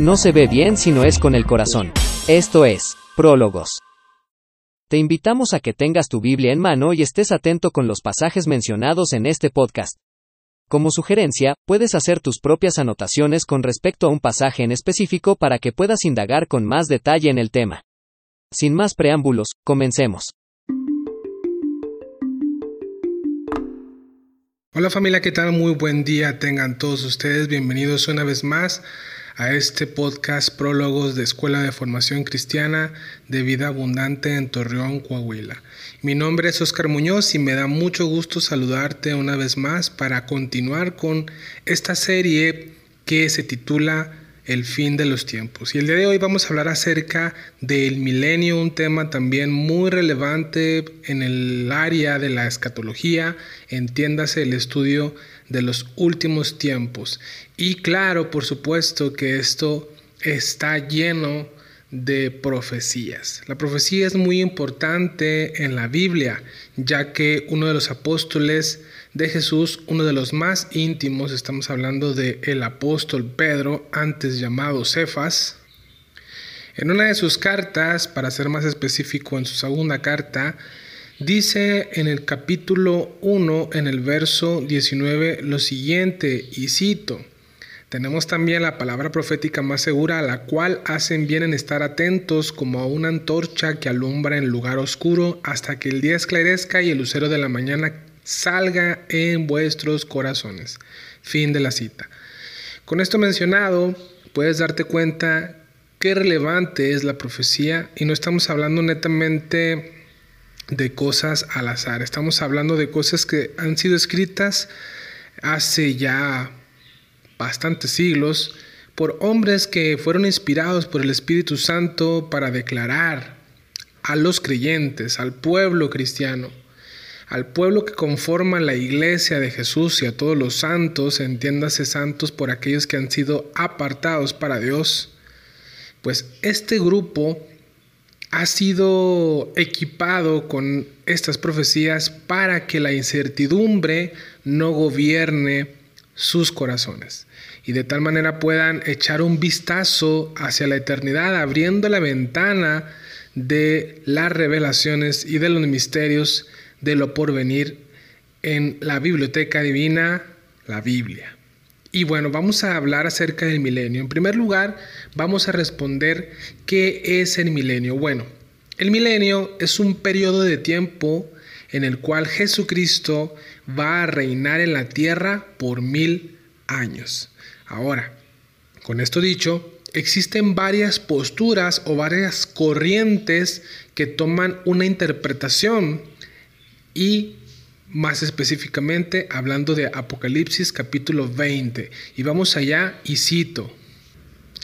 No se ve bien si no es con el corazón. Esto es, Prólogos. Te invitamos a que tengas tu Biblia en mano y estés atento con los pasajes mencionados en este podcast. Como sugerencia, puedes hacer tus propias anotaciones con respecto a un pasaje en específico para que puedas indagar con más detalle en el tema. Sin más preámbulos, comencemos. Hola familia, ¿qué tal? Muy buen día tengan todos ustedes. Bienvenidos una vez más a este podcast Prólogos de Escuela de Formación Cristiana de Vida Abundante en Torreón, Coahuila. Mi nombre es Oscar Muñoz y me da mucho gusto saludarte una vez más para continuar con esta serie que se titula el fin de los tiempos. Y el día de hoy vamos a hablar acerca del milenio, un tema también muy relevante en el área de la escatología, entiéndase el estudio de los últimos tiempos. Y claro, por supuesto que esto está lleno de profecías. La profecía es muy importante en la Biblia, ya que uno de los apóstoles de Jesús, uno de los más íntimos, estamos hablando de el apóstol Pedro, antes llamado Cefas, en una de sus cartas, para ser más específico, en su segunda carta, dice en el capítulo 1, en el verso 19, lo siguiente, y cito, tenemos también la palabra profética más segura, a la cual hacen bien en estar atentos como a una antorcha que alumbra en lugar oscuro hasta que el día esclarezca y el lucero de la mañana salga en vuestros corazones. Fin de la cita. Con esto mencionado, puedes darte cuenta qué relevante es la profecía y no estamos hablando netamente de cosas al azar, estamos hablando de cosas que han sido escritas hace ya bastantes siglos por hombres que fueron inspirados por el Espíritu Santo para declarar a los creyentes, al pueblo cristiano, al pueblo que conforma la iglesia de Jesús y a todos los santos, entiéndase santos por aquellos que han sido apartados para Dios, pues este grupo ha sido equipado con estas profecías para que la incertidumbre no gobierne sus corazones y de tal manera puedan echar un vistazo hacia la eternidad, abriendo la ventana de las revelaciones y de los misterios de lo porvenir en la biblioteca divina, la Biblia. Y bueno, vamos a hablar acerca del milenio. En primer lugar, vamos a responder qué es el milenio. Bueno, el milenio es un periodo de tiempo en el cual Jesucristo va a reinar en la tierra por mil años. Ahora, con esto dicho, existen varias posturas o varias corrientes que toman una interpretación y más específicamente hablando de Apocalipsis capítulo 20. Y vamos allá y cito.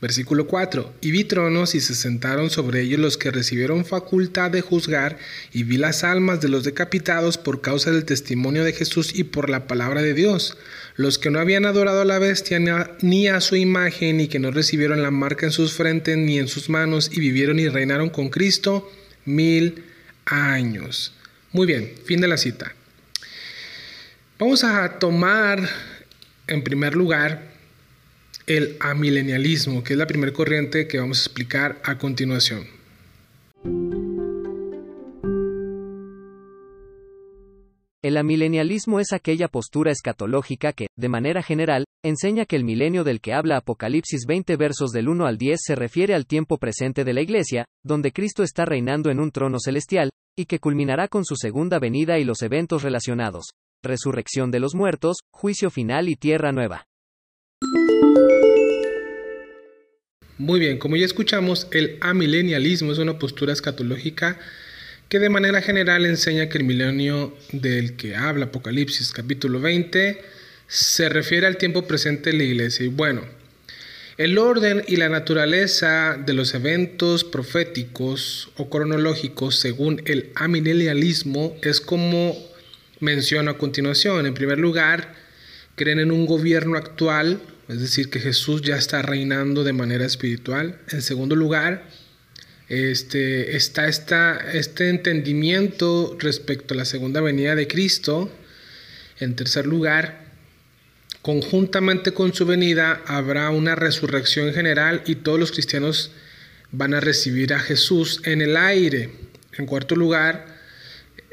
Versículo 4. Y vi tronos y se sentaron sobre ellos los que recibieron facultad de juzgar, y vi las almas de los decapitados por causa del testimonio de Jesús y por la palabra de Dios, los que no habían adorado a la bestia ni a su imagen, y que no recibieron la marca en sus frentes ni en sus manos, y vivieron y reinaron con Cristo mil años. Muy bien, fin de la cita. Vamos a tomar en primer lugar el amilenialismo, que es la primera corriente que vamos a explicar a continuación. El amilenialismo es aquella postura escatológica que, de manera general, enseña que el milenio del que habla Apocalipsis 20 versos del 1 al 10 se refiere al tiempo presente de la Iglesia, donde Cristo está reinando en un trono celestial, y que culminará con su segunda venida y los eventos relacionados. Resurrección de los muertos, juicio final y tierra nueva. Muy bien, como ya escuchamos, el amilenialismo es una postura escatológica que de manera general enseña que el milenio del que habla Apocalipsis capítulo 20 se refiere al tiempo presente de la iglesia. Y bueno, El orden y la naturaleza de los eventos proféticos o cronológicos según el amilenialismo es como menciono a continuación. En primer lugar, creen en un gobierno actual, es decir, que Jesús ya está reinando de manera espiritual. En segundo lugar, este, está este entendimiento respecto a la segunda venida de Cristo. En tercer lugar, conjuntamente con su venida habrá una resurrección general y todos los cristianos van a recibir a Jesús en el aire. En cuarto lugar,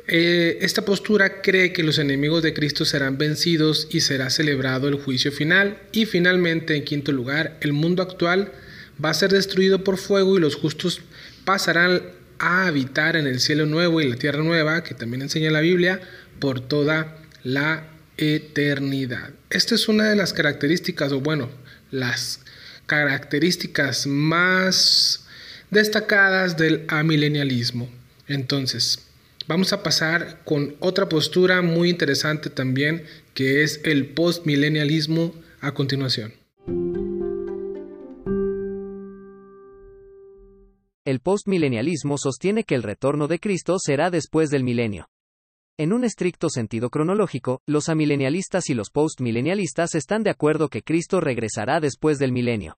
eh, esta postura cree que los enemigos de Cristo serán vencidos y será celebrado el juicio final. Y finalmente, en quinto lugar, el mundo actual va a ser destruido por fuego y los justos pasarán a habitar en el cielo nuevo y la tierra nueva, que también enseña la Biblia, por toda la eternidad. Esta es una de las características, o bueno, las características más destacadas del amilenialismo. Entonces, vamos a pasar con otra postura muy interesante también, que es el postmilenialismo a continuación. El postmilenialismo sostiene que el retorno de Cristo será después del milenio. En un estricto sentido cronológico, los amilenialistas y los postmilenialistas están de acuerdo que Cristo regresará después del milenio.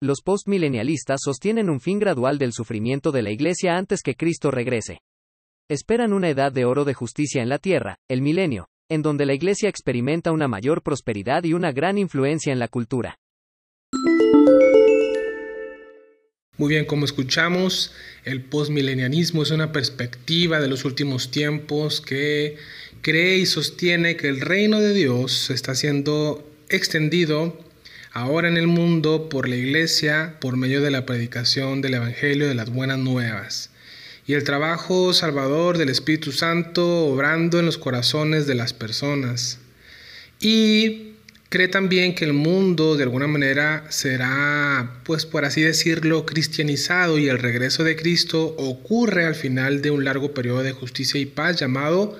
Los postmilenialistas sostienen un fin gradual del sufrimiento de la Iglesia antes que Cristo regrese. Esperan una edad de oro de justicia en la tierra, el milenio, en donde la Iglesia experimenta una mayor prosperidad y una gran influencia en la cultura. Muy bien, como escuchamos, el postmilenianismo es una perspectiva de los últimos tiempos que cree y sostiene que el reino de Dios está siendo extendido ahora en el mundo por la iglesia por medio de la predicación del Evangelio de las buenas nuevas y el trabajo salvador del Espíritu Santo obrando en los corazones de las personas. Y cree también que el mundo de alguna manera será, pues por así decirlo, cristianizado y el regreso de Cristo ocurre al final de un largo periodo de justicia y paz llamado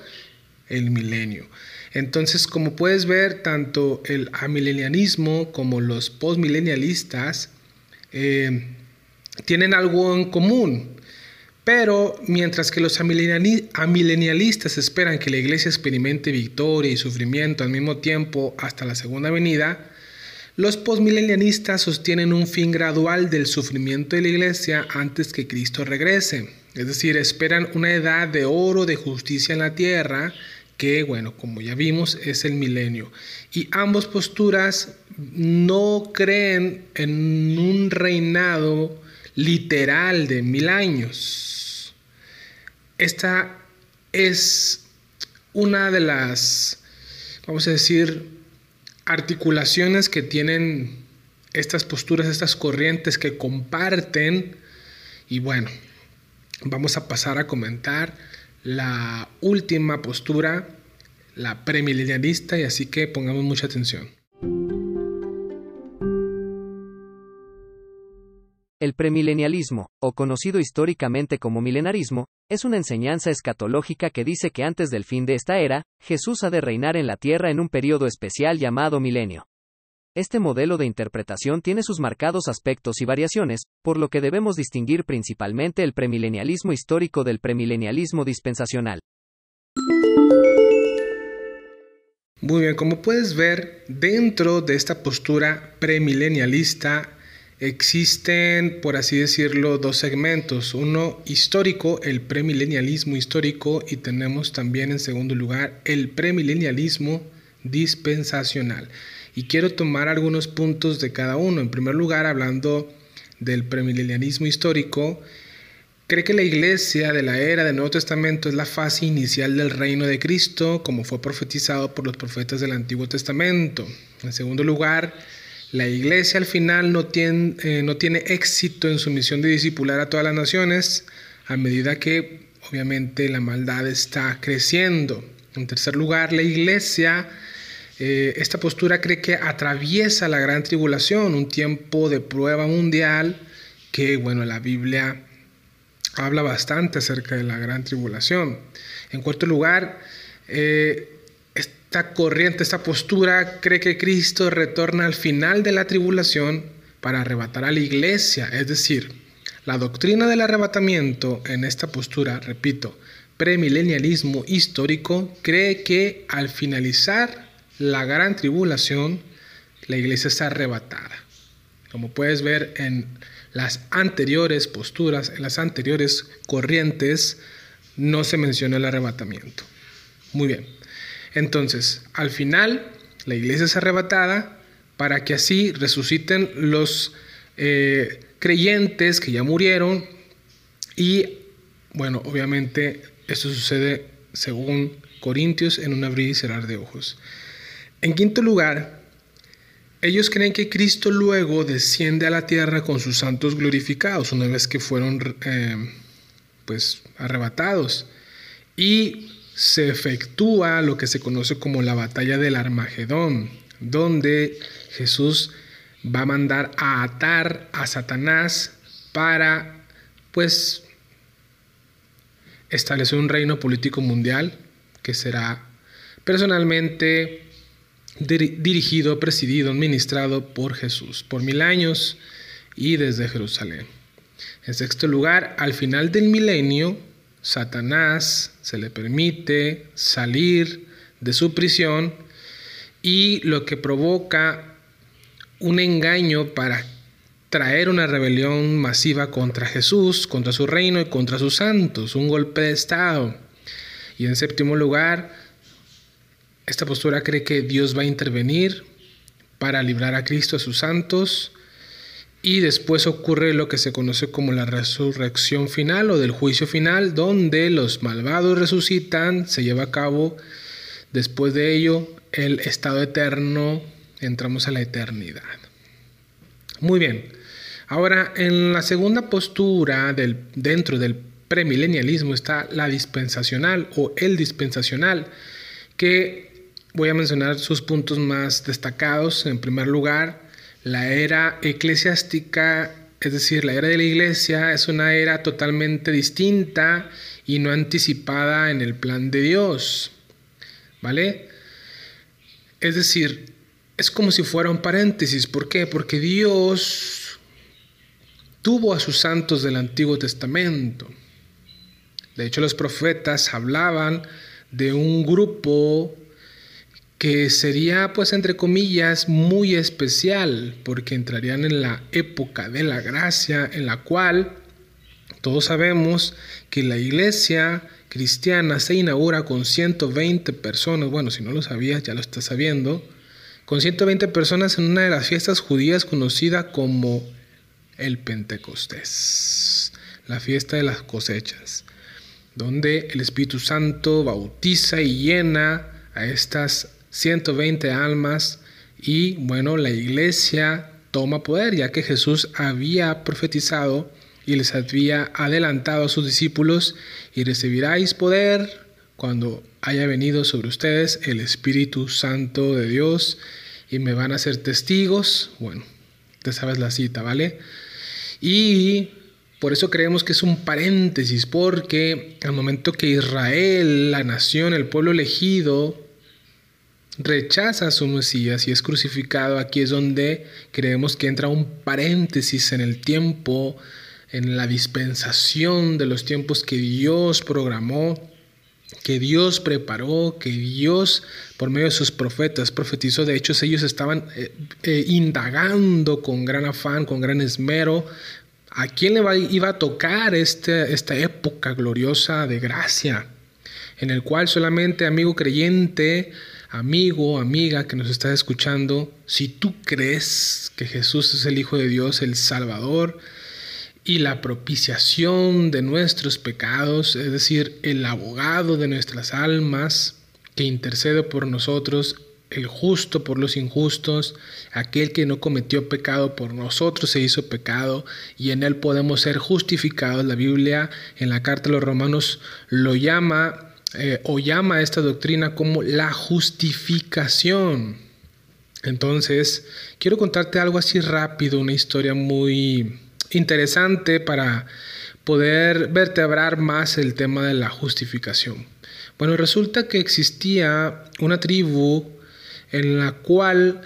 el milenio. Entonces, como puedes ver, tanto el amilenialismo como los postmilenialistas eh, tienen algo en común. Pero mientras que los amilenialistas esperan que la iglesia experimente victoria y sufrimiento al mismo tiempo hasta la segunda venida, los postmilenialistas sostienen un fin gradual del sufrimiento de la iglesia antes que Cristo regrese. Es decir, esperan una edad de oro de justicia en la tierra que, bueno, como ya vimos, es el milenio. Y ambas posturas no creen en un reinado literal de mil años. Esta es una de las, vamos a decir, articulaciones que tienen estas posturas, estas corrientes que comparten. Y bueno, vamos a pasar a comentar la última postura, la premilenialista, y así que pongamos mucha atención. El premilenialismo, o conocido históricamente como milenarismo, es una enseñanza escatológica que dice que antes del fin de esta era, Jesús ha de reinar en la tierra en un periodo especial llamado milenio. Este modelo de interpretación tiene sus marcados aspectos y variaciones, por lo que debemos distinguir principalmente el premilenialismo histórico del premilenialismo dispensacional. Muy bien, como puedes ver, dentro de esta postura premilenialista Existen, por así decirlo, dos segmentos. Uno histórico, el premilenialismo histórico, y tenemos también en segundo lugar el premilenialismo dispensacional. Y quiero tomar algunos puntos de cada uno. En primer lugar, hablando del premilenialismo histórico, cree que la iglesia de la era del Nuevo Testamento es la fase inicial del reino de Cristo, como fue profetizado por los profetas del Antiguo Testamento. En segundo lugar, la iglesia al final no tiene, eh, no tiene éxito en su misión de discipular a todas las naciones a medida que obviamente la maldad está creciendo. En tercer lugar, la iglesia, eh, esta postura cree que atraviesa la gran tribulación, un tiempo de prueba mundial que, bueno, la Biblia habla bastante acerca de la gran tribulación. En cuarto lugar, eh, esta corriente, esta postura cree que Cristo retorna al final de la tribulación para arrebatar a la iglesia. Es decir, la doctrina del arrebatamiento en esta postura, repito, premilenialismo histórico, cree que al finalizar la gran tribulación, la iglesia está arrebatada. Como puedes ver en las anteriores posturas, en las anteriores corrientes, no se menciona el arrebatamiento. Muy bien. Entonces, al final, la iglesia es arrebatada para que así resuciten los eh, creyentes que ya murieron y, bueno, obviamente esto sucede según Corintios en un abrir y cerrar de ojos. En quinto lugar, ellos creen que Cristo luego desciende a la tierra con sus santos glorificados una vez que fueron eh, pues arrebatados y se efectúa lo que se conoce como la batalla del Armagedón, donde Jesús va a mandar a atar a Satanás para pues establecer un reino político mundial que será personalmente dirigido, presidido, administrado por Jesús por mil años y desde Jerusalén. En sexto lugar, al final del milenio, Satanás se le permite salir de su prisión y lo que provoca un engaño para traer una rebelión masiva contra Jesús, contra su reino y contra sus santos, un golpe de Estado. Y en séptimo lugar, esta postura cree que Dios va a intervenir para librar a Cristo, a sus santos, y después ocurre lo que se conoce como la resurrección final o del juicio final, donde los malvados resucitan, se lleva a cabo después de ello el estado eterno, entramos a la eternidad. Muy bien, ahora en la segunda postura del, dentro del premilenialismo está la dispensacional o el dispensacional, que voy a mencionar sus puntos más destacados. En primer lugar, la era eclesiástica, es decir, la era de la iglesia, es una era totalmente distinta y no anticipada en el plan de Dios. ¿Vale? Es decir, es como si fuera un paréntesis. ¿Por qué? Porque Dios tuvo a sus santos del Antiguo Testamento. De hecho, los profetas hablaban de un grupo que sería pues entre comillas muy especial porque entrarían en la época de la gracia en la cual todos sabemos que la iglesia cristiana se inaugura con 120 personas, bueno, si no lo sabías ya lo estás sabiendo, con 120 personas en una de las fiestas judías conocida como el Pentecostés, la fiesta de las cosechas, donde el Espíritu Santo bautiza y llena a estas 120 almas y bueno, la iglesia toma poder, ya que Jesús había profetizado y les había adelantado a sus discípulos y recibiráis poder cuando haya venido sobre ustedes el Espíritu Santo de Dios y me van a ser testigos. Bueno, te sabes la cita, ¿vale? Y por eso creemos que es un paréntesis, porque al momento que Israel, la nación, el pueblo elegido, rechaza a su Mesías y es crucificado, aquí es donde creemos que entra un paréntesis en el tiempo, en la dispensación de los tiempos que Dios programó, que Dios preparó, que Dios por medio de sus profetas profetizó. De hecho, ellos estaban eh, eh, indagando con gran afán, con gran esmero, a quién le iba a tocar este, esta época gloriosa de gracia, en el cual solamente, amigo creyente, amigo, amiga que nos estás escuchando, si tú crees que Jesús es el Hijo de Dios, el Salvador, y la propiciación de nuestros pecados, es decir, el abogado de nuestras almas que intercede por nosotros, el justo por los injustos, aquel que no cometió pecado por nosotros se hizo pecado y en él podemos ser justificados. La Biblia en la carta a los romanos lo llama eh, o llama esta doctrina como la justificación. Entonces, quiero contarte algo así rápido, una historia muy interesante para poder vertebrar más el tema de la justificación. Bueno, resulta que existía una tribu en la cual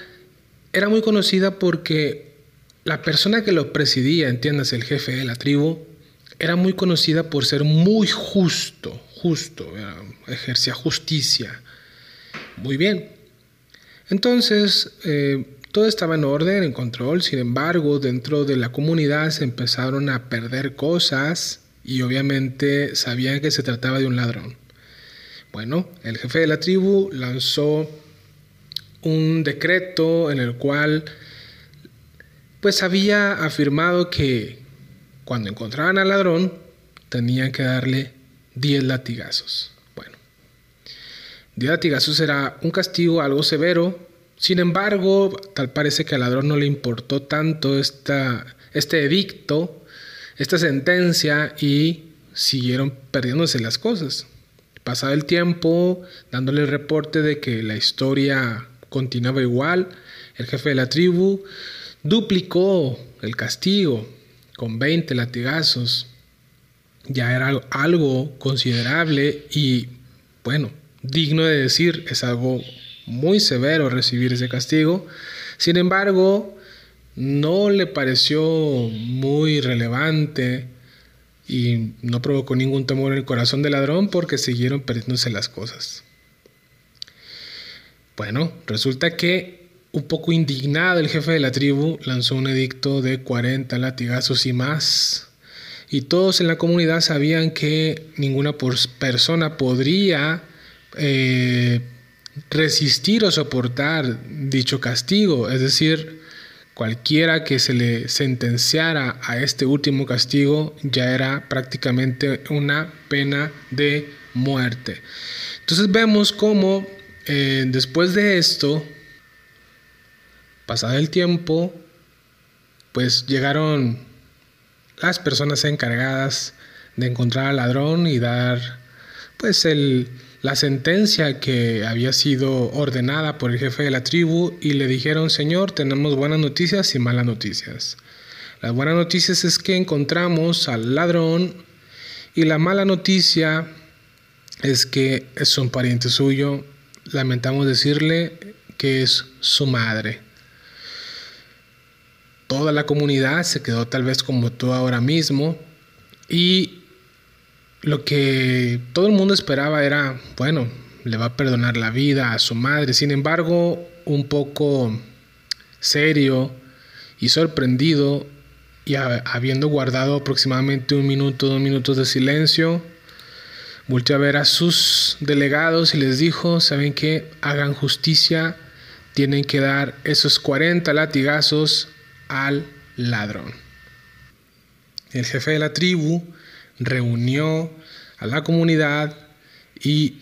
era muy conocida porque la persona que lo presidía, entiendas, el jefe de la tribu, era muy conocida por ser muy justo, justo, ejercía justicia. Muy bien. Entonces, eh, todo estaba en orden, en control, sin embargo, dentro de la comunidad se empezaron a perder cosas y obviamente sabían que se trataba de un ladrón. Bueno, el jefe de la tribu lanzó un decreto en el cual pues había afirmado que cuando encontraban al ladrón tenían que darle 10 latigazos. Bueno, 10 latigazos era un castigo algo severo, sin embargo, tal parece que al ladrón no le importó tanto esta, este edicto, esta sentencia y siguieron perdiéndose las cosas. Pasaba el tiempo dándole el reporte de que la historia continuaba igual, el jefe de la tribu duplicó el castigo con 20 latigazos. Ya era algo considerable y, bueno, digno de decir, es algo muy severo recibir ese castigo. Sin embargo, no le pareció muy relevante y no provocó ningún temor en el corazón del ladrón porque siguieron perdiéndose las cosas. Bueno, resulta que un poco indignado, el jefe de la tribu lanzó un edicto de 40 latigazos y más. Y todos en la comunidad sabían que ninguna persona podría eh, resistir o soportar dicho castigo. Es decir, cualquiera que se le sentenciara a este último castigo ya era prácticamente una pena de muerte. Entonces vemos cómo eh, después de esto, Pasado el tiempo, pues llegaron las personas encargadas de encontrar al ladrón y dar pues el, la sentencia que había sido ordenada por el jefe de la tribu y le dijeron, Señor, tenemos buenas noticias y malas noticias. Las buenas noticias es que encontramos al ladrón y la mala noticia es que es un pariente suyo. Lamentamos decirle que es su madre toda la comunidad se quedó tal vez como tú ahora mismo y lo que todo el mundo esperaba era, bueno, le va a perdonar la vida a su madre. Sin embargo, un poco serio y sorprendido y habiendo guardado aproximadamente un minuto, dos minutos de silencio, volteó a ver a sus delegados y les dijo, ¿saben qué? Hagan justicia, tienen que dar esos 40 latigazos al ladrón. El jefe de la tribu reunió a la comunidad y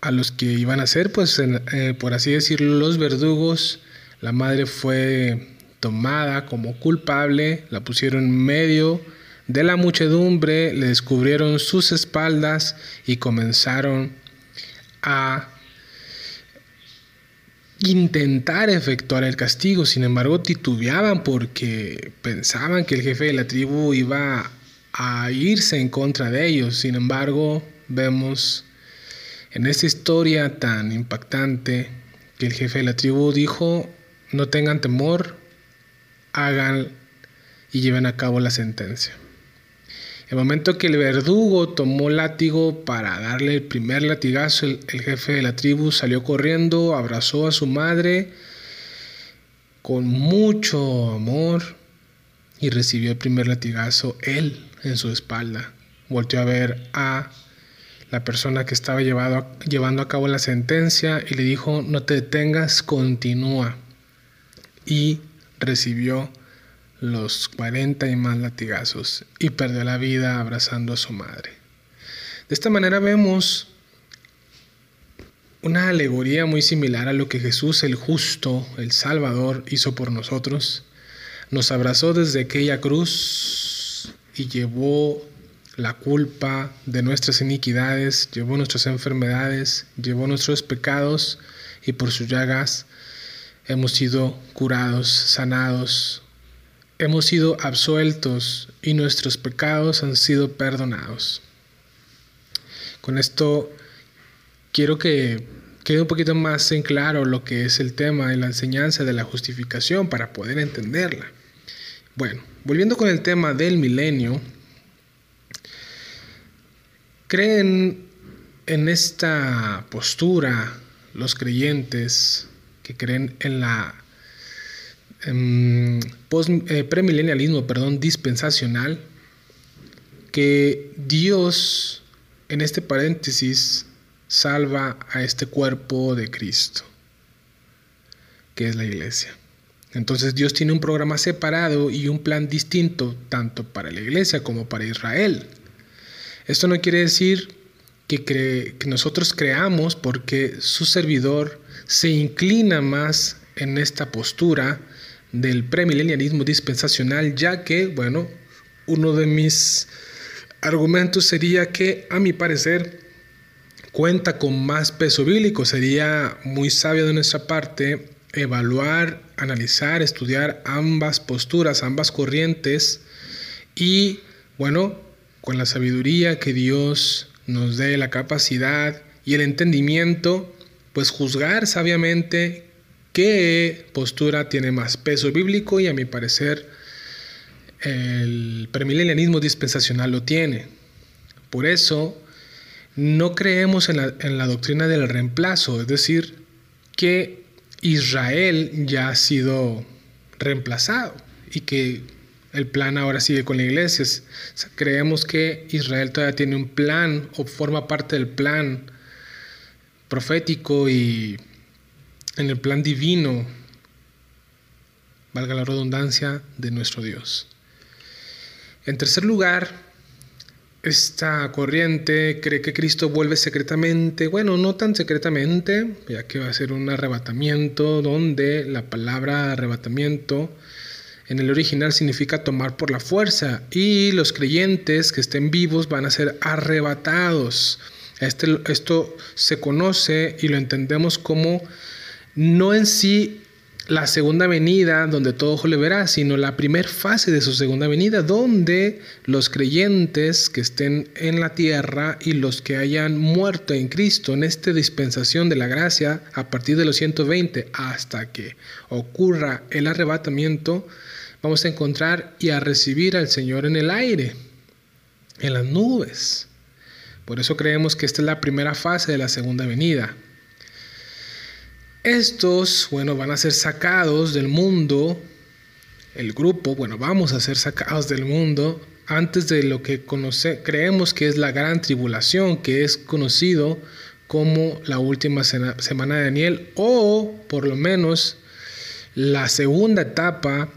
a los que iban a ser, pues, eh, por así decirlo, los verdugos. La madre fue tomada como culpable, la pusieron en medio de la muchedumbre, le descubrieron sus espaldas y comenzaron a intentar efectuar el castigo, sin embargo titubeaban porque pensaban que el jefe de la tribu iba a irse en contra de ellos. Sin embargo, vemos en esta historia tan impactante que el jefe de la tribu dijo, no tengan temor, hagan y lleven a cabo la sentencia. El momento que el verdugo tomó látigo para darle el primer latigazo, el, jefe de la tribu salió corriendo, abrazó a su madre con mucho amor y recibió el primer latigazo él en su espalda. Volteó a ver a la persona que estaba llevando a cabo la sentencia y le dijo, no te detengas, continúa. Y recibió los 40 y más latigazos y perdió la vida abrazando a su madre. De esta manera vemos una alegoría muy similar a lo que Jesús el justo, el Salvador, hizo por nosotros. Nos abrazó desde aquella cruz y llevó la culpa de nuestras iniquidades, llevó nuestras enfermedades, llevó nuestros pecados y por sus llagas hemos sido curados, sanados, hemos sido absueltos y nuestros pecados han sido perdonados. Con esto quiero que quede un poquito más en claro lo que es el tema y la enseñanza de la justificación para poder entenderla. Bueno, volviendo con el tema del milenio, ¿creen en esta postura los creyentes que creen en la eh, premilenialismo, perdón, dispensacional, que Dios, en este paréntesis, salva a este cuerpo de Cristo, que es la iglesia. Entonces Dios tiene un programa separado y un plan distinto tanto para la iglesia como para Israel. Esto no quiere decir que, que nosotros creamos porque su servidor se inclina más en esta postura del premilenialismo dispensacional, ya que, bueno, uno de mis argumentos sería que, a mi parecer, cuenta con más peso bíblico. Sería muy sabio de nuestra parte evaluar, analizar, estudiar ambas posturas, ambas corrientes y, bueno, con la sabiduría que Dios nos dé, la capacidad y el entendimiento, pues juzgar sabiamente qué postura tiene más peso bíblico y a mi parecer el premilenianismo dispensacional lo tiene. Por eso no creemos en la, en la doctrina del reemplazo, es decir, que Israel ya ha sido reemplazado y que el plan ahora sigue con la iglesia. creemos que Israel todavía tiene un plan o forma parte del plan profético y en el plan divino, valga la redundancia, de nuestro Dios. En tercer lugar, esta corriente cree que Cristo vuelve secretamente, bueno, no tan secretamente, ya que va a ser un arrebatamiento donde la palabra arrebatamiento en el original significa tomar por la fuerza y los creyentes que estén vivos van a ser arrebatados. Este, esto se conoce y lo entendemos como no en sí la segunda venida donde todo ojo le verá, sino la primera fase de su segunda venida, donde los creyentes que estén en la tierra y los que hayan muerto en Cristo en esta dispensación de la gracia a partir de los 120 hasta que ocurra el arrebatamiento, vamos a encontrar y a recibir al Señor en el aire, en las nubes. Por eso creemos que esta es la primera fase de la segunda venida. Estos, bueno, van a ser sacados del mundo, el grupo, bueno, vamos a ser sacados del mundo antes de lo que creemos que es la gran tribulación, que es conocido como la última semana de Daniel o por lo menos la segunda etapa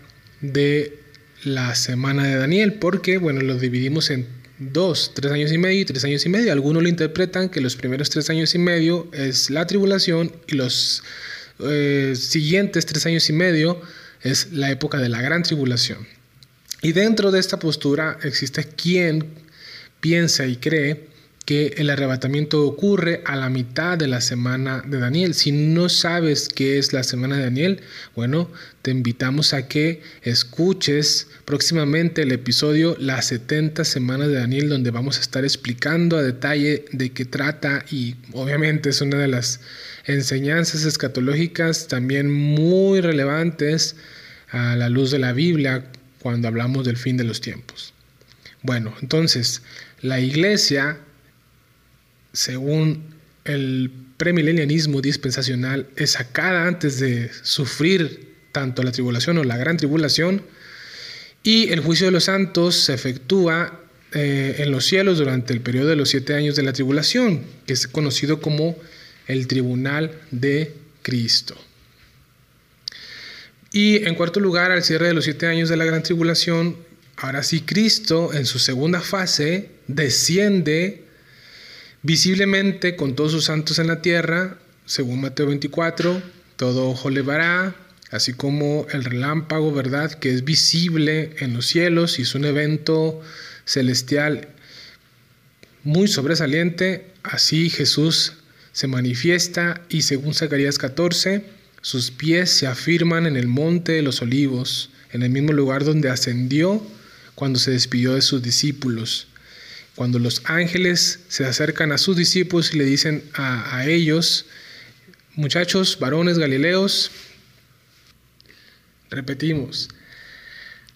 de la semana de Daniel, porque bueno, lo dividimos en dos, tres años y medio y tres años y medio. Algunos lo interpretan que los primeros tres años y medio es la tribulación y los eh, siguientes tres años y medio es la época de la gran tribulación. Y dentro de esta postura existe quien piensa y cree que el arrebatamiento ocurre a la mitad de la semana de Daniel. Si no sabes qué es la semana de Daniel, bueno, te invitamos a que escuches próximamente el episodio Las 70 semanas de Daniel, donde vamos a estar explicando a detalle de qué trata y obviamente es una de las enseñanzas escatológicas también muy relevantes a la luz de la Biblia cuando hablamos del fin de los tiempos. Bueno, entonces, la iglesia según el premilenianismo dispensacional, es sacada antes de sufrir tanto la tribulación o la gran tribulación, y el juicio de los santos se efectúa eh, en los cielos durante el periodo de los siete años de la tribulación, que es conocido como el tribunal de Cristo. Y en cuarto lugar, al cierre de los siete años de la gran tribulación, ahora sí Cristo en su segunda fase desciende visiblemente con todos sus santos en la tierra, según Mateo 24, todo ojo le verá, así como el relámpago, ¿verdad? Que es visible en los cielos y es un evento celestial muy sobresaliente, así Jesús se manifiesta y según Zacarías 14, sus pies se afirman en el monte de los olivos, en el mismo lugar donde ascendió cuando se despidió de sus discípulos cuando los ángeles se acercan a sus discípulos y le dicen a, ellos, muchachos, varones galileos, repetimos,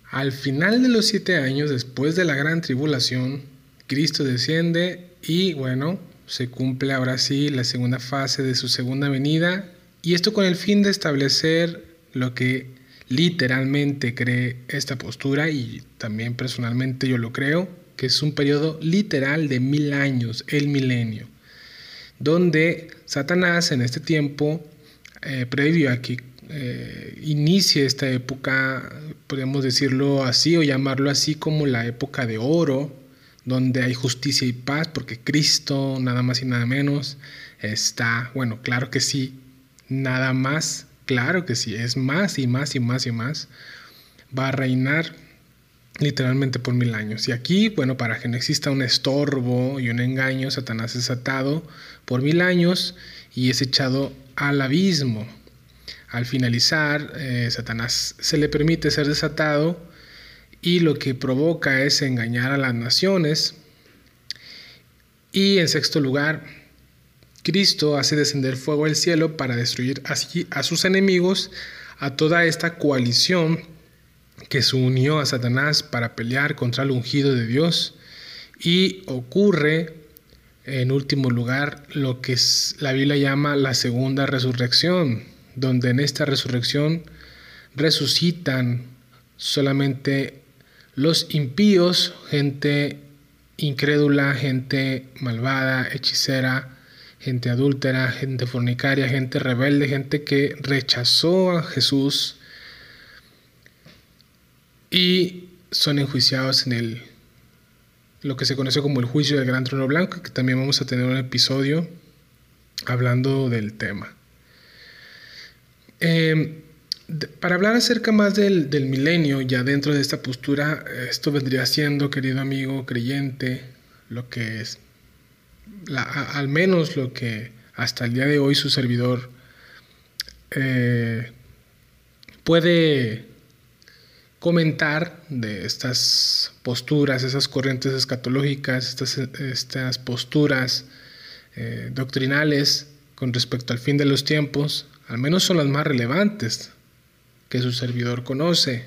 Al final de los siete años, después de la gran tribulación, Cristo desciende y bueno, se cumple ahora sí la segunda fase de su segunda venida. Y esto con el fin de establecer lo que literalmente cree esta postura y también personalmente yo lo creo, que es un periodo literal de mil años, el milenio, donde Satanás en este tiempo, eh, previo a que eh, inicie esta época, podemos decirlo así o llamarlo así como la época de oro, donde hay justicia y paz, porque Cristo, nada más y nada menos, está, bueno, claro que sí, nada más, claro que sí, es más y más y más y más, va a reinar literalmente por mil años. Y aquí, bueno, para que no exista un estorbo y un engaño, Satanás es atado por mil años y es echado al abismo. Al finalizar, eh, Satanás se le permite ser desatado y lo que provoca es engañar a las naciones. Y en sexto lugar, Cristo hace descender fuego del cielo para destruir así a sus enemigos, a toda esta coalición que se unió a Satanás para pelear contra el ungido de Dios. Y ocurre, en último lugar, lo que la Biblia llama la segunda resurrección donde en esta resurrección resucitan solamente los impíos, gente incrédula, gente malvada, hechicera, gente adúltera, gente fornicaria, gente rebelde, gente que rechazó a Jesús y son enjuiciados en el lo que se conoce como el juicio del gran trono blanco, que también vamos a tener un episodio hablando del tema. Em, para hablar acerca más del, milenio, ya dentro de esta postura, esto vendría siendo, querido amigo creyente, lo que es, al menos lo que hasta el día de hoy su servidor eh, puede comentar de estas posturas, esas corrientes escatológicas, estas, estas posturas eh, doctrinales con respecto al fin de los tiempos, al menos son las más relevantes que su servidor conoce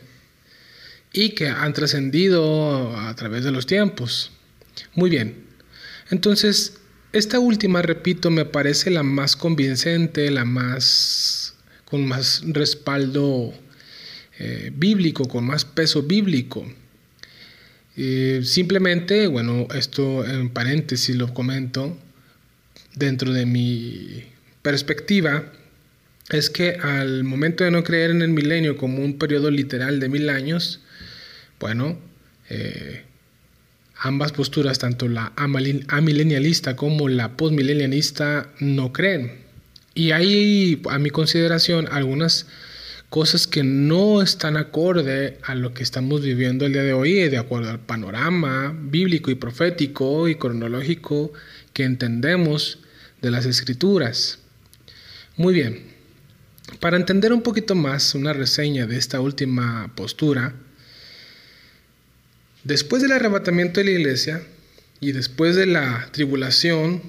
y que han trascendido a través de los tiempos. Muy bien, entonces esta última, repito, me parece la más convincente, la más con más respaldo eh, bíblico, con más peso bíblico. Eh, simplemente, bueno, esto en paréntesis lo comento, dentro de mi perspectiva, es que al momento de no creer en el milenio como un periodo literal de mil años, bueno, eh, ambas posturas, tanto la amilenialista como la postmilenialista, no creen. Y hay, a mi consideración, algunas cosas que no están acorde a lo que estamos viviendo el día de hoy, de acuerdo al panorama bíblico y profético y cronológico que entendemos de las escrituras. Muy bien, para entender un poquito más una reseña de esta última postura, después del arrebatamiento de la iglesia y después de la tribulación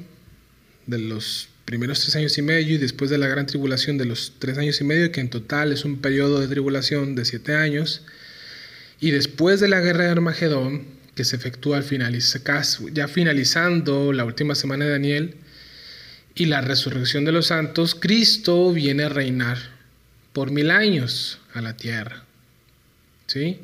de los primeros tres años y medio y después de la gran tribulación de los tres años y medio, que en total es un periodo de tribulación de siete años, y después de la guerra de Armagedón, que se efectúa al ya finalizando la última semana de Daniel, y la resurrección de los santos, Cristo viene a reinar por mil años a la tierra. ¿Sí?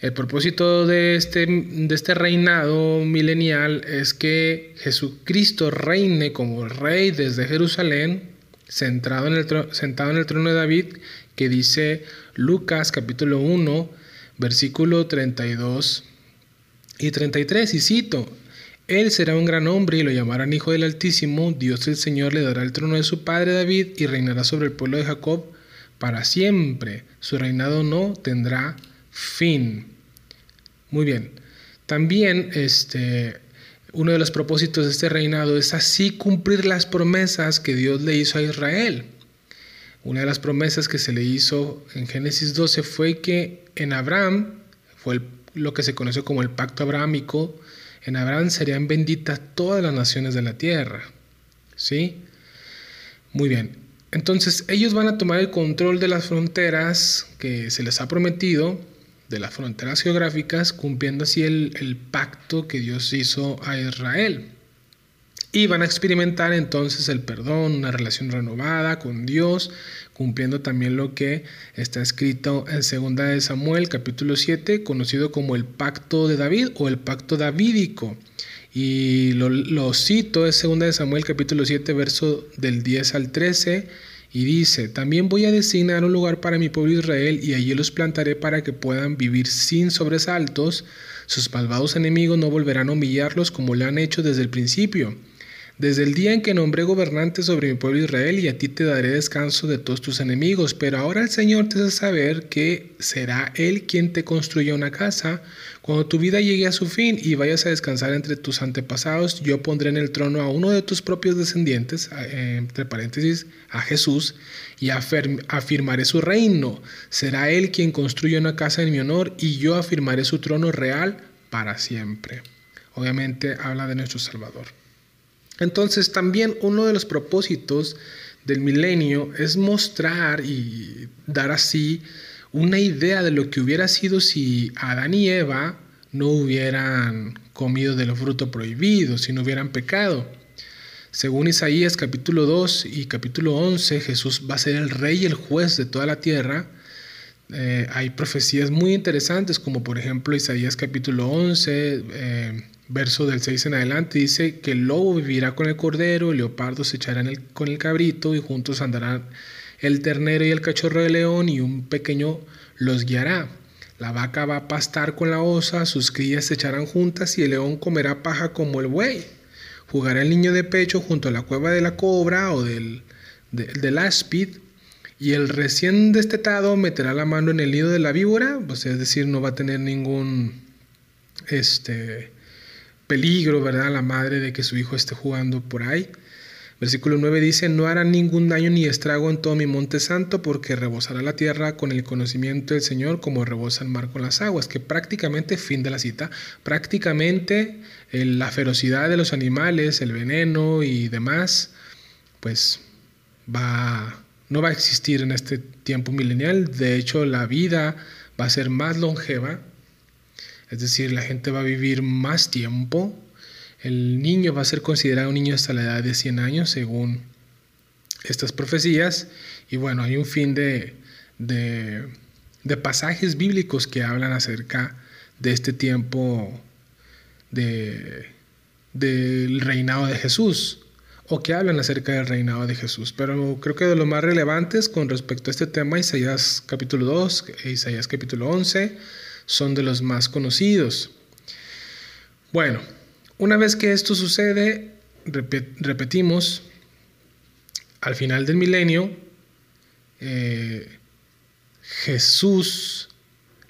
El propósito de este, de este reinado milenial es que Jesucristo reine como rey desde Jerusalén, centrado en el, sentado en el trono de David, que dice Lucas capítulo 1, versículo 32 y 33, y cito, él será un gran hombre y lo llamarán Hijo del Altísimo. Dios el Señor le dará el trono de su padre David y reinará sobre el pueblo de Jacob para siempre. Su reinado no tendrá fin. Muy bien. También este, uno de los propósitos de este reinado es así cumplir las promesas que Dios le hizo a Israel. Una de las promesas que se le hizo en Génesis 12 fue que en Abraham, fue lo que se conoce como el pacto abrámico, en Abraham serían benditas todas las naciones de la tierra. ¿Sí? Muy bien. Entonces ellos van a tomar el control de las fronteras que se les ha prometido de las fronteras geográficas, cumpliendo así el, pacto que Dios hizo a Israel. Y van a experimentar entonces el perdón, una relación renovada con Dios, cumpliendo también lo que está escrito en 2 de Samuel capítulo 7, conocido como el pacto de David o el pacto davídico. Y lo, lo cito, es 2 de Samuel capítulo 7, verso del 10 al 13 y dice, también voy a designar un lugar para mi pueblo Israel y allí los plantaré para que puedan vivir sin sobresaltos. Sus malvados enemigos no volverán a humillarlos como lo han hecho desde el principio desde el día en que nombré gobernante sobre mi pueblo Israel y a ti te daré descanso de todos tus enemigos, pero ahora el Señor te hace saber que será Él quien te construya una casa. Cuando tu vida llegue a su fin y vayas a descansar entre tus antepasados, yo pondré en el trono a uno de tus propios descendientes, entre paréntesis, a Jesús, y afirmaré su reino. Será Él quien construya una casa en mi honor y yo afirmaré su trono real para siempre. Obviamente habla de nuestro Salvador. Entonces también uno de los propósitos del milenio es mostrar y dar así una idea de lo que hubiera sido si Adán y Eva no hubieran comido del fruto prohibido, si no hubieran pecado. Según Isaías capítulo 2 y capítulo 11, Jesús va a ser el rey y el juez de toda la tierra. Eh, hay profecías muy interesantes, como por ejemplo Isaías capítulo 11, eh, verso del 6 en adelante, dice que el lobo vivirá con el cordero, el leopardo se echará con el cabrito y juntos andarán el ternero y el cachorro de león y un pequeño los guiará. La vaca va a pastar con la osa, sus crías se echarán juntas y el león comerá paja como el buey. Jugará el niño de pecho junto a la cueva de la cobra o del, del áspid y el recién destetado meterá la mano en el nido de la víbora, pues es decir, no va a tener ningún este, peligro, ¿verdad? La madre de que su hijo esté jugando por ahí. Versículo 9 dice, no hará ningún daño ni estrago en todo mi monte santo, porque rebosará la tierra con el conocimiento del Señor como rebosa el mar con las aguas, que prácticamente, fin de la cita, prácticamente la ferocidad de los animales, el veneno y demás, pues va, no va a existir en este tiempo milenial. De hecho, la vida va a ser más longeva es decir, la gente va a vivir más tiempo. El niño va a ser considerado un niño hasta la edad de 100 años, según estas profecías. Y bueno, hay un fin de, de, pasajes bíblicos que hablan acerca de este tiempo de, del reinado de Jesús o que hablan acerca del reinado de Jesús. Pero creo que de los más relevantes con respecto a este tema, Isaías capítulo 2, Isaías capítulo 11, son de los más conocidos. Bueno, una vez que esto sucede, repetimos, al final del milenio, eh, Jesús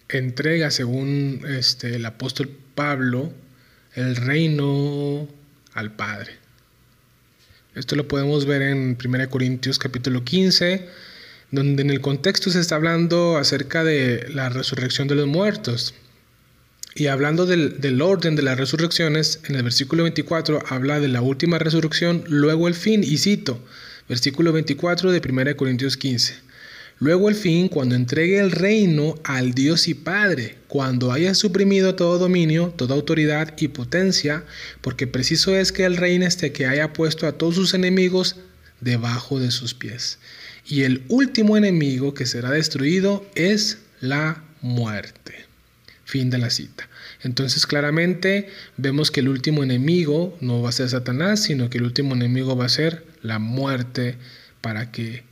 entrega, según este, el apóstol Pablo, el reino al Padre. Esto lo podemos ver en 1 Corintios capítulo 15, donde en el contexto se está hablando acerca de la resurrección de los muertos. Y hablando del, orden de las resurrecciones, en el versículo 24 habla de la última resurrección, luego el fin, y cito, versículo 24 de 1 Corintios 15. Luego el fin, cuando entregue el reino al Dios y Padre, cuando haya suprimido todo dominio, toda autoridad y potencia, porque preciso es que el reine este que haya puesto a todos sus enemigos debajo de sus pies. Y el último enemigo que será destruido es la muerte. Fin de la cita. Entonces claramente vemos que el último enemigo no va a ser Satanás, sino que el último enemigo va a ser la muerte para que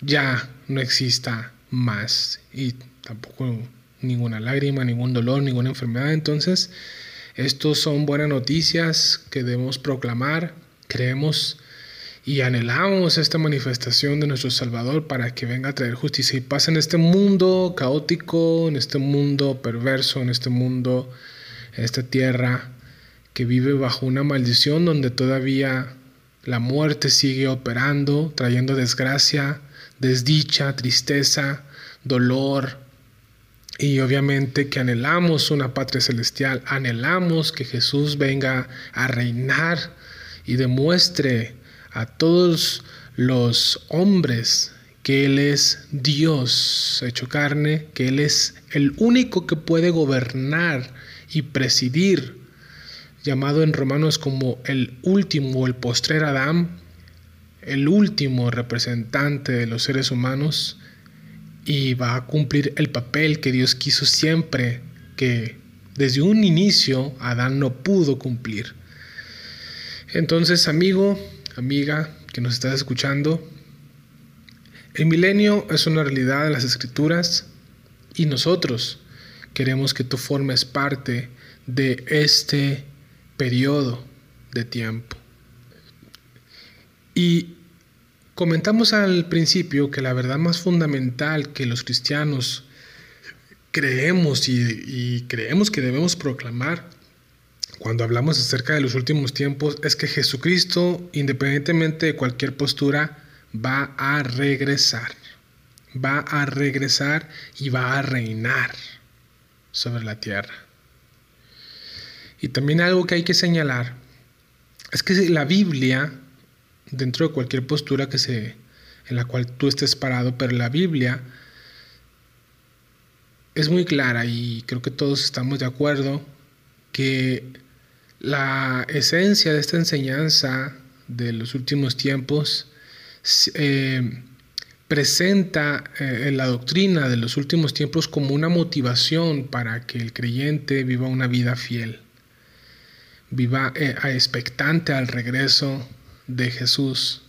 ya no exista más y tampoco ninguna lágrima, ningún dolor, ninguna enfermedad. Entonces, estos son buenas noticias que debemos proclamar. Creemos y anhelamos esta manifestación de nuestro Salvador para que venga a traer justicia y paz en este mundo caótico, en este mundo perverso, en este mundo, en esta tierra que vive bajo una maldición donde todavía la muerte sigue operando, trayendo desgracia, desdicha, tristeza, dolor. Y obviamente que anhelamos una patria celestial, anhelamos que Jesús venga a reinar y demuestre a todos los hombres que Él es Dios hecho carne, que Él es el único que puede gobernar y presidir, llamado en Romanos como el último, el postrer Adán, el último representante de los seres humanos, y va a cumplir el papel que Dios quiso siempre, que desde un inicio Adán no pudo cumplir. Entonces, amigo, amiga que nos estás escuchando, el milenio es una realidad de las escrituras y nosotros queremos que tú formes parte de este periodo de tiempo. Y comentamos al principio que la verdad más fundamental que los cristianos creemos y, creemos que debemos proclamar cuando hablamos acerca de los últimos tiempos es que Jesucristo, independientemente de cualquier postura, va a regresar. Va a regresar y va a reinar sobre la tierra. Y también algo que hay que señalar es que la Biblia, dentro de cualquier postura que se, en la cual tú estés parado, pero la Biblia es muy clara y creo que todos estamos de acuerdo que la esencia de esta enseñanza de los últimos tiempos eh, presenta eh, la doctrina de los últimos tiempos como una motivación para que el creyente viva una vida fiel, viva eh, expectante al regreso de Jesús.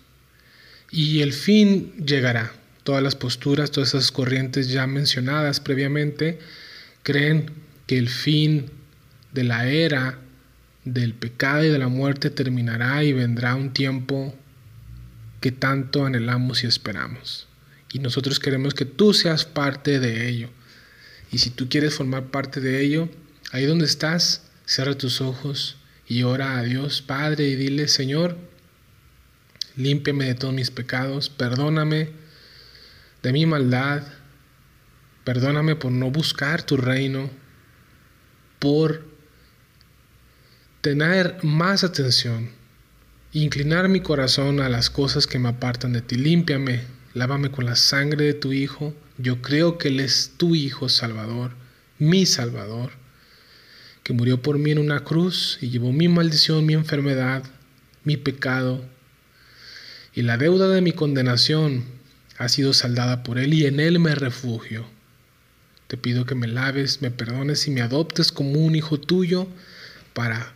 Y el fin llegará. Todas las posturas, todas esas corrientes ya mencionadas previamente, creen que el fin de la era del pecado y de la muerte terminará y vendrá un tiempo que tanto anhelamos y esperamos. Y nosotros queremos que tú seas parte de ello. Y si tú quieres formar parte de ello, ahí donde estás, cierra tus ojos y ora a Dios Padre y dile, Señor, límpiame de todos mis pecados, perdóname de mi maldad, perdóname por no buscar tu reino, por tener más atención, inclinar mi corazón a las cosas que me apartan de ti. Límpiame, lávame con la sangre de tu Hijo. Yo creo que Él es tu Hijo Salvador, mi Salvador, que murió por mí en una cruz y llevó mi maldición, mi enfermedad, mi pecado. Y la deuda de mi condenación ha sido saldada por Él y en Él me refugio. Te pido que me laves, me perdones y me adoptes como un hijo tuyo para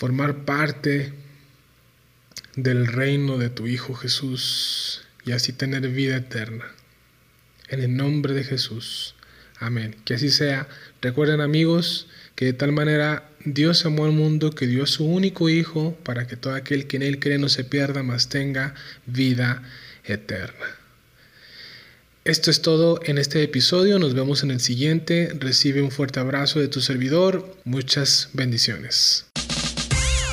formar parte del reino de tu Hijo Jesús y así tener vida eterna. En el nombre de Jesús. Amén. Que así sea. Recuerden amigos que de tal manera Dios amó al mundo que dio a su único Hijo para que todo aquel que en Él cree no se pierda, mas tenga vida eterna. Esto es todo en este episodio. Nos vemos en el siguiente. Recibe un fuerte abrazo de tu servidor. Muchas bendiciones.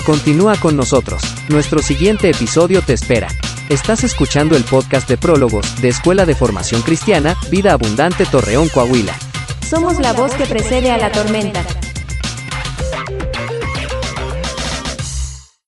Continúa con nosotros. Nuestro siguiente episodio te espera. Estás escuchando el podcast de prólogos de Escuela de Formación Cristiana, Vida Abundante Torreón, Coahuila. Somos la voz que precede a la tormenta.